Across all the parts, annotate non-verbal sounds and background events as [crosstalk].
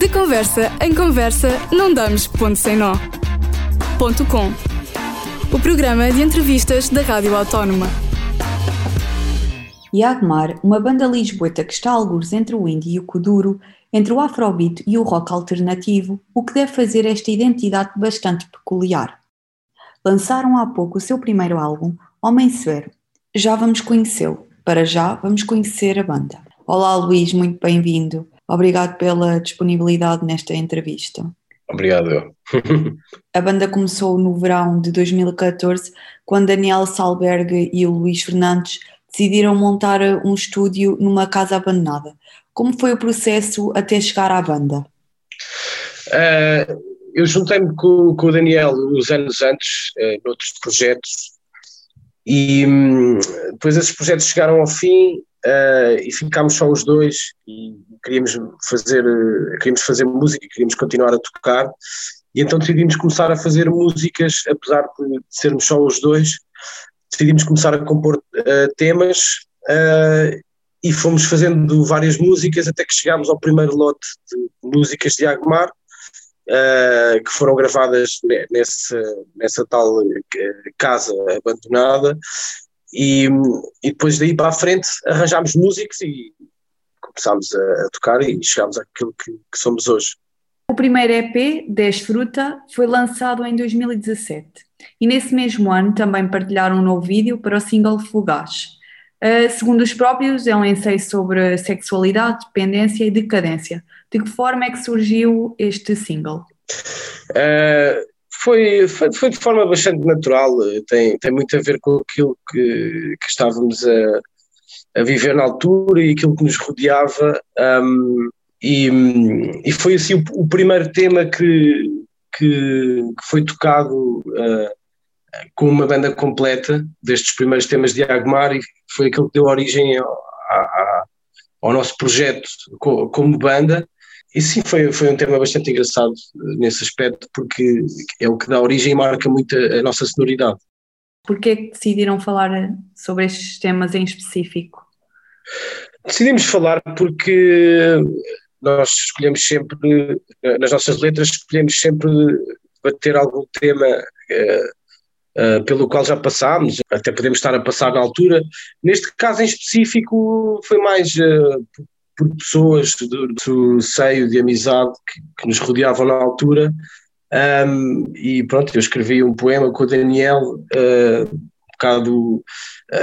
De conversa em conversa, não damos ponto sem nó. Ponto com. O programa de entrevistas da Rádio Autónoma. Yagmar, uma banda lisboeta que está a algures entre o indie e o kuduro, entre o afrobeat e o rock alternativo, o que deve fazer esta identidade bastante peculiar. Lançaram há pouco o seu primeiro álbum, Homem Severo. Já vamos conhecê-lo. Para já, vamos conhecer a banda. Olá, Luís, muito bem-vindo. Obrigado pela disponibilidade nesta entrevista. Obrigado. [laughs] a banda começou no verão de 2014, quando Daniel Salberg e o Luís Fernandes decidiram montar um estúdio numa casa abandonada. Como foi o processo até chegar à banda? Uh, eu juntei-me com, com, o Daniel uns anos antes, uh, noutros projetos, e um, depois esses projetos chegaram ao fim uh, e ficámos só os dois e queríamos fazer, queríamos fazer música, queríamos continuar a tocar e então decidimos começar a fazer músicas, apesar de sermos só os dois, decidimos começar a compor uh, temas uh, e fomos fazendo várias músicas até que chegámos ao primeiro lote de músicas de Agmar, uh, que foram gravadas nessa, nessa tal casa abandonada e, e depois daí para a frente arranjámos músicos e começámos a, tocar e chegámos àquilo que, que somos hoje. O primeiro EP, Desfruta, foi lançado em 2017 e nesse mesmo ano também partilharam um novo vídeo para o single Fugaz. Uh, segundo os próprios, é um ensaio sobre sexualidade, dependência e decadência. De que forma é que surgiu este single? Uh, foi, foi, foi, de forma bastante natural, tem, tem muito a ver com aquilo que, que estávamos a, a viver na altura e aquilo que nos rodeava. Um, e, e, foi assim o, o primeiro tema que, que, que foi tocado uh, com uma banda completa destes primeiros temas de Agmar e foi aquilo que deu origem ao, ao, ao nosso projeto como banda e sim, foi, foi um tema bastante engraçado eh, nesse aspecto, porque é o que dá origem e marca muito a, a nossa sonoridade. Porquê que decidiram falar eh, sobre estes temas em específico? Decidimos falar porque nós escolhemos sempre, nas nossas letras, escolhemos sempre bater algum tema uh, uh, pelo qual já passámos, até podemos estar a passar na altura. Neste caso em específico, foi mais uh, por pessoas do, do seio de amizade que, que, nos rodeavam na altura. Um, e pronto, eu escrevi um poema com o Daniel, uh, um bocado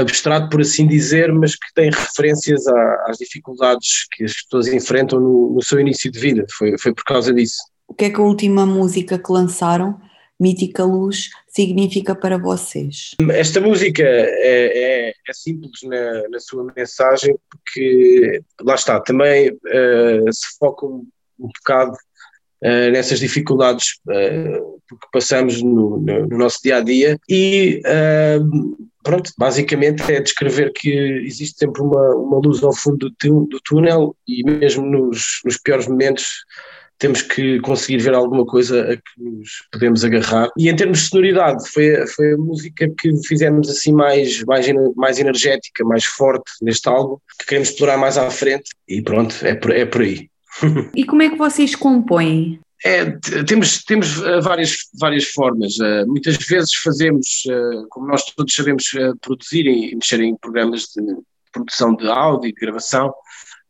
abstrato por assim dizer, mas que tem referências à, às dificuldades que as pessoas enfrentam no, no seu início de vida. Foi, foi por causa disso. O que é que a última música que lançaram Mítica Luz significa para vocês? Esta música é, é, é simples na, na, sua mensagem, porque lá está, também uh, se foca um, um bocado uh, nessas dificuldades uh, que passamos no, no, no, nosso dia a dia e pronto, basicamente é descrever que existe sempre uma, uma luz ao fundo do, do túnel e mesmo nos, nos piores momentos temos que conseguir ver alguma coisa a que nos podemos agarrar. E em termos de sonoridade, foi, foi a música que fizemos assim mais, mais, mais energética, mais forte neste álbum, que queremos explorar mais à frente e pronto, é por, é por aí. [laughs] E como é que vocês compõem? É, temos temos uh, várias, várias formas. Uh, muitas vezes fazemos, uh, como nós todos sabemos produzir e mexer em programas de produção de áudio e de gravação,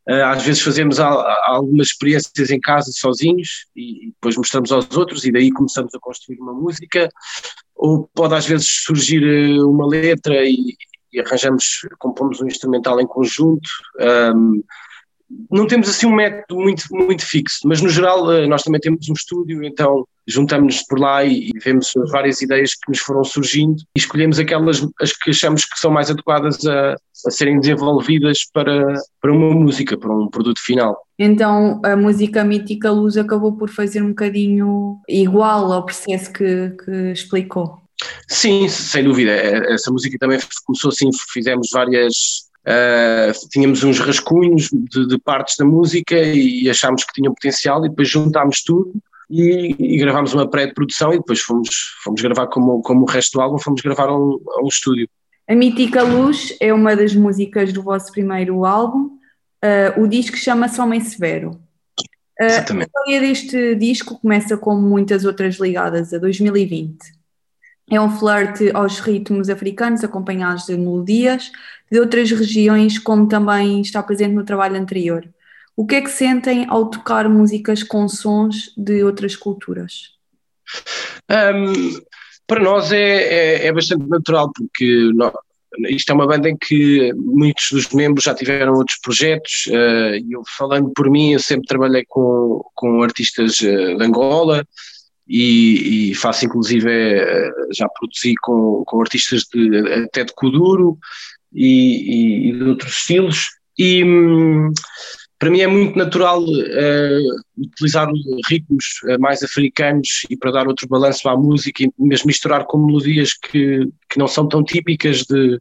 eh, às vezes fazemos algumas experiências em casa sozinhos e depois mostramos aos outros e daí começamos a construir uma música, ou pode às vezes surgir eh, uma letra e, e arranjamos, compomos um instrumental em conjunto. Um, não temos assim um método muito, muito fixo, mas no geral eh, nós também temos um estúdio, então juntamos-nos por lá e, vemos várias ideias que nos foram surgindo e escolhemos aquelas as que achamos que são mais adequadas a, a serem desenvolvidas para, para uma música, para um produto final. Então a música Mítica Luz acabou por fazer um bocadinho igual ao processo que, que explicou. Sim, sem dúvida. É, essa música também começou assim, fizemos várias Uh, tínhamos uns rascunhos de, de, partes da música e achámos que tinham potencial e depois juntámos tudo e, e gravámos uma pré-produção e depois fomos, fomos gravar como, como o resto do álbum, fomos gravar a um, a um estúdio. A Mítica Luz é uma das músicas do vosso primeiro álbum. Uh, o disco chama-se Homem Severo. Exatamente. A história deste disco começa como muitas outras ligadas a 2020. É um flerte aos ritmos africanos, acompanhados de melodias de outras regiões, como também está presente no trabalho anterior. O que é que sentem ao tocar músicas com sons de outras culturas? Um, para nós é, é, é, bastante natural, porque nós, isto é uma banda em que muitos dos membros já tiveram outros projetos. Uh, eu, falando por mim, eu sempre trabalhei com, com artistas uh, de Angola e, e faço, inclusive, uh, já produzi com, com artistas de, até de Kuduro e, e, e de outros estilos. E. Hum, para mim é muito natural uh, utilizar ritmos uh, mais africanos e para dar outro balanço à música e mesmo misturar com melodias que, que não são tão típicas de,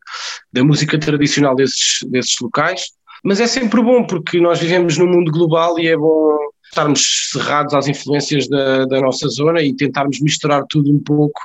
da música tradicional desses, desses locais. Mas é sempre bom porque nós vivemos num mundo global e é bom estarmos cerrados às influências da, da nossa zona e tentarmos misturar tudo um pouco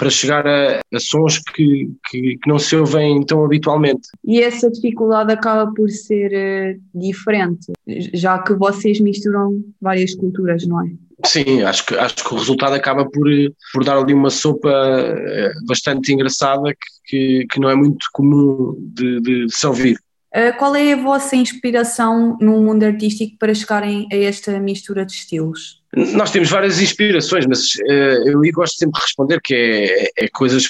para chegar a, a sons que, que, que, não se ouvem tão habitualmente. E essa dificuldade acaba por ser uh, diferente, já que vocês misturam várias culturas, não é? Sim, acho que, acho que o resultado acaba por, por dar ali uma sopa eh, bastante engraçada que, que, não é muito comum de, de, de se ouvir. Uh, qual é a vossa inspiração no mundo artístico para chegarem a esta mistura de estilos? Nós temos várias inspirações, mas uh, eu gosto sempre de responder que é, é, coisas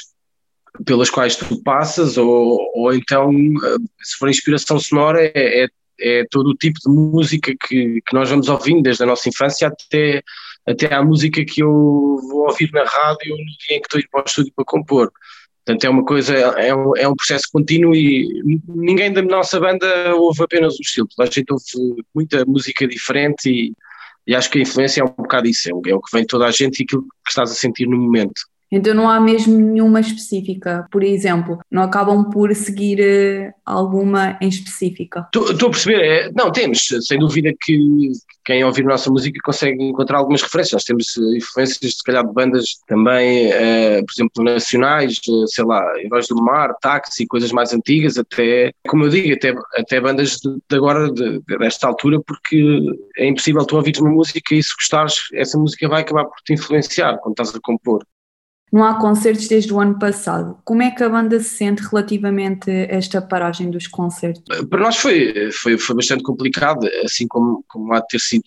pelas quais tu passas, ou, ou então, uh, se for inspiração sonora, é, é, é, todo o tipo de música que, que nós vamos ouvindo desde a nossa infância até, até à música que eu vou ouvir na rádio no dia em que estou a ir para o estúdio para compor. Portanto, é uma coisa, é um, é um processo contínuo e ninguém da nossa banda ouve apenas um estilo. A gente ouve muita música diferente e, e acho que a influência é um bocado isso, é o, que vem toda a gente e aquilo que estás a sentir no momento. Então não há mesmo nenhuma específica, por exemplo, não acabam por seguir uh, alguma em específica? Estou a perceber, é, não, temos, sem dúvida que quem ouvir nossa música consegue encontrar algumas referências, nós temos uh, influências se calhar de bandas também, uh, por exemplo, nacionais, sei lá, Heróis do Mar, Táxi, coisas mais antigas, até, como eu digo, até, até bandas de, de agora, de, desta altura, porque é impossível tu ouvires uma música e se gostares, essa música vai acabar por te influenciar quando estás a compor. Não há concertos desde o ano passado. Como é que a banda se sente relativamente a esta paragem dos concertos? Para nós foi, foi, foi bastante complicado, assim como, como há de ter sido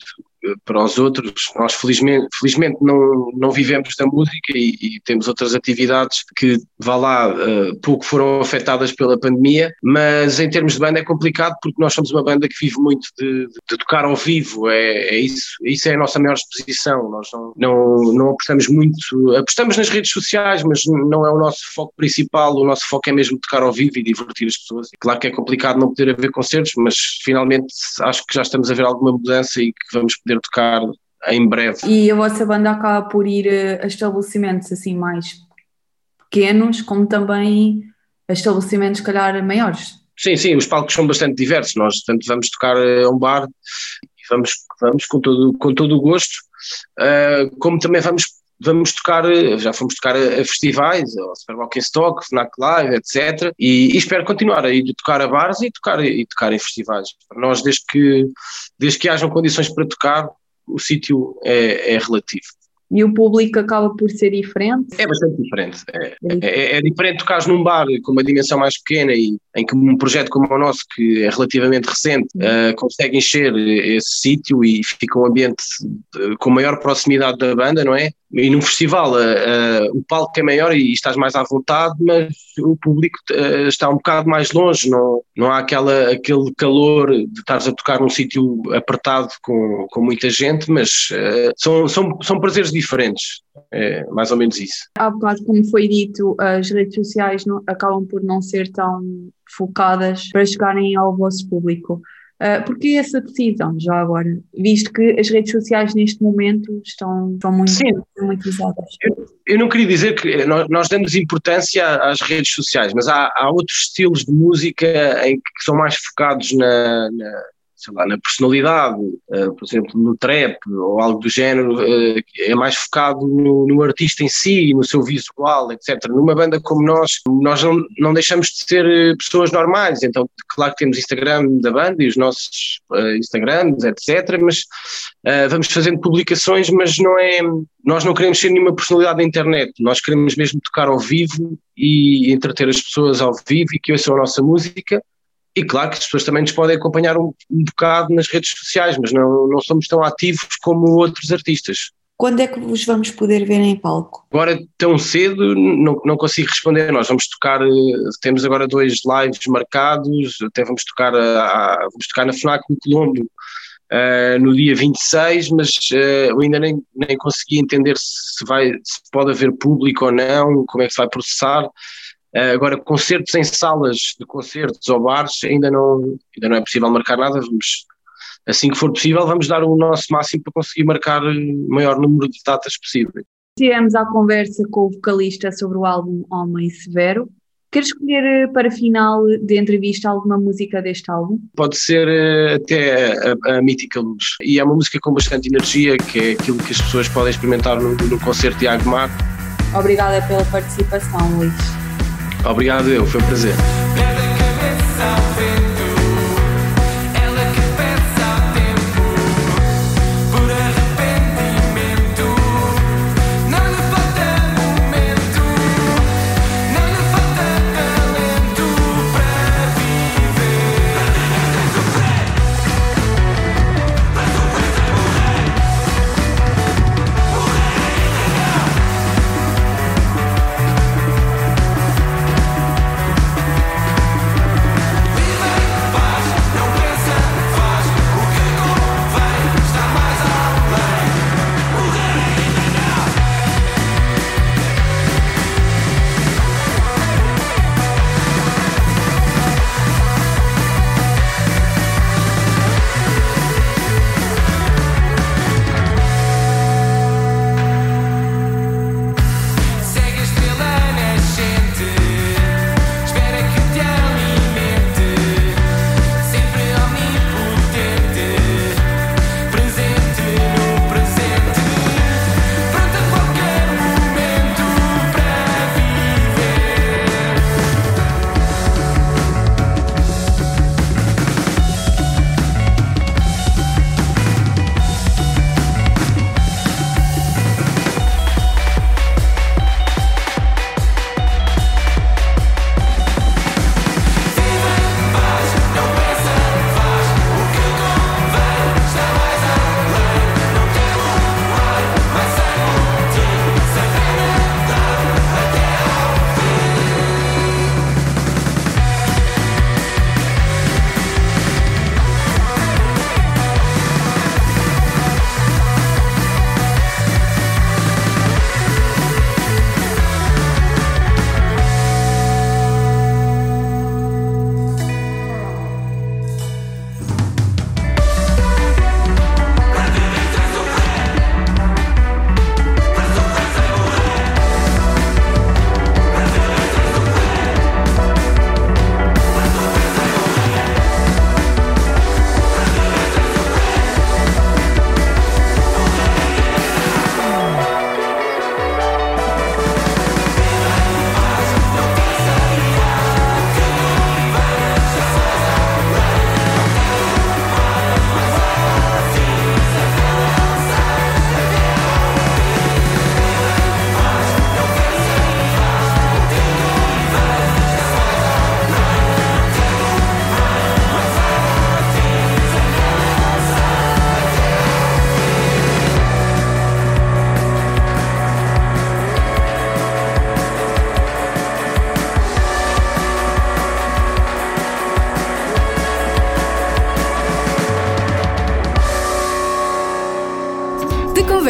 para os outros. Nós felizmente, felizmente não, não vivemos da música e, e temos outras atividades que, vá lá, uh, pouco foram afetadas pela pandemia, mas em termos de banda é complicado porque nós somos uma banda que vive muito de, de tocar ao vivo, é, é, isso, isso é a nossa maior exposição, nós não, não, não apostamos muito, apostamos nas redes sociais, mas não é o nosso foco principal, o nosso foco é mesmo tocar ao vivo e divertir as pessoas. Claro que é complicado não poder haver concertos, mas finalmente acho que já estamos a ver alguma mudança e que vamos poder poder tocar em breve. E a vossa banda acaba por ir a estabelecimentos assim mais pequenos, como também a estabelecimentos, se calhar, maiores. Sim, sim, os palcos são bastante diversos. Nós tanto vamos tocar a um bar e vamos, vamos com, todo, com todo o gosto, uh, como também vamos, vamos tocar, já fomos tocar a, a festivais, ao Super Stock, FNAC Live, etc. E, e, espero continuar a ir tocar a bares e tocar, e tocar em festivais. Para nós, desde que desde que hajam condições para tocar, o sítio é, é relativo. E o público acaba por ser diferente? É bastante diferente. É, é, é, é diferente tocar num bar com uma dimensão mais pequena e em que um projeto como o nosso, que é relativamente recente, uh, consegue encher esse sítio e fica um ambiente com maior proximidade da banda, não é? E num festival uh, uh, o palco é maior e estás mais à vontade, mas o público uh, está um bocado mais longe, não, não há aquela, aquele calor de estares a tocar num sítio apertado com, com muita gente, mas são, são, são prazeres diferentes, é mais ou menos isso. Há bocado, como foi dito, as redes sociais não, acabam por não ser tão focadas para chegarem ao vosso público. Uh, Porquê essa decisão, já agora? Visto que as redes sociais neste momento estão, estão muito, Sim. muito usadas. Eu, eu, não queria dizer que nós, nós damos importância às redes sociais, mas há, há, outros estilos de música em que são mais focados na, na sei lá, na personalidade, uh, por exemplo, no trap ou algo do género, uh, é mais focado no, no, artista em si, no seu visual, etc. Numa banda como nós, nós não, não deixamos de ser pessoas normais, então, claro que temos Instagram da banda e os nossos Instagrams, etc., mas vamos fazendo publicações, mas não é. Nós não queremos ser nenhuma personalidade da internet, nós queremos mesmo tocar ao vivo e entreter as pessoas ao vivo e que ouçam a nossa música e claro que as pessoas também nos podem acompanhar um, um bocado nas redes sociais, mas não, não somos tão ativos como outros artistas. Quando é que vos vamos poder ver em palco? Agora, tão cedo, não, não consigo responder. Nós vamos tocar, eh, temos agora dois lives marcados, até vamos tocar, a, a vamos tocar na FNAC no Colombo uh, no dia 26, mas uh, eu ainda nem, nem consegui entender se, vai, se pode haver público ou não, como é que se vai processar. Eh, agora, concertos em salas de concertos ou bares ainda não, ainda não é possível marcar nada. Vamos, assim que for possível, vamos dar o nosso máximo para conseguir marcar o maior número de datas possível. Tivemos a conversa com o vocalista sobre o álbum Homem Severo. Quer escolher eh, para final de entrevista alguma música deste álbum? Pode ser eh, até a, a, Mítica Luz. E é uma música com bastante energia, que é aquilo que as pessoas podem experimentar no, no concerto de Agmar. Obrigada pela participação, Luís. Obrigado, eu, foi um prazer.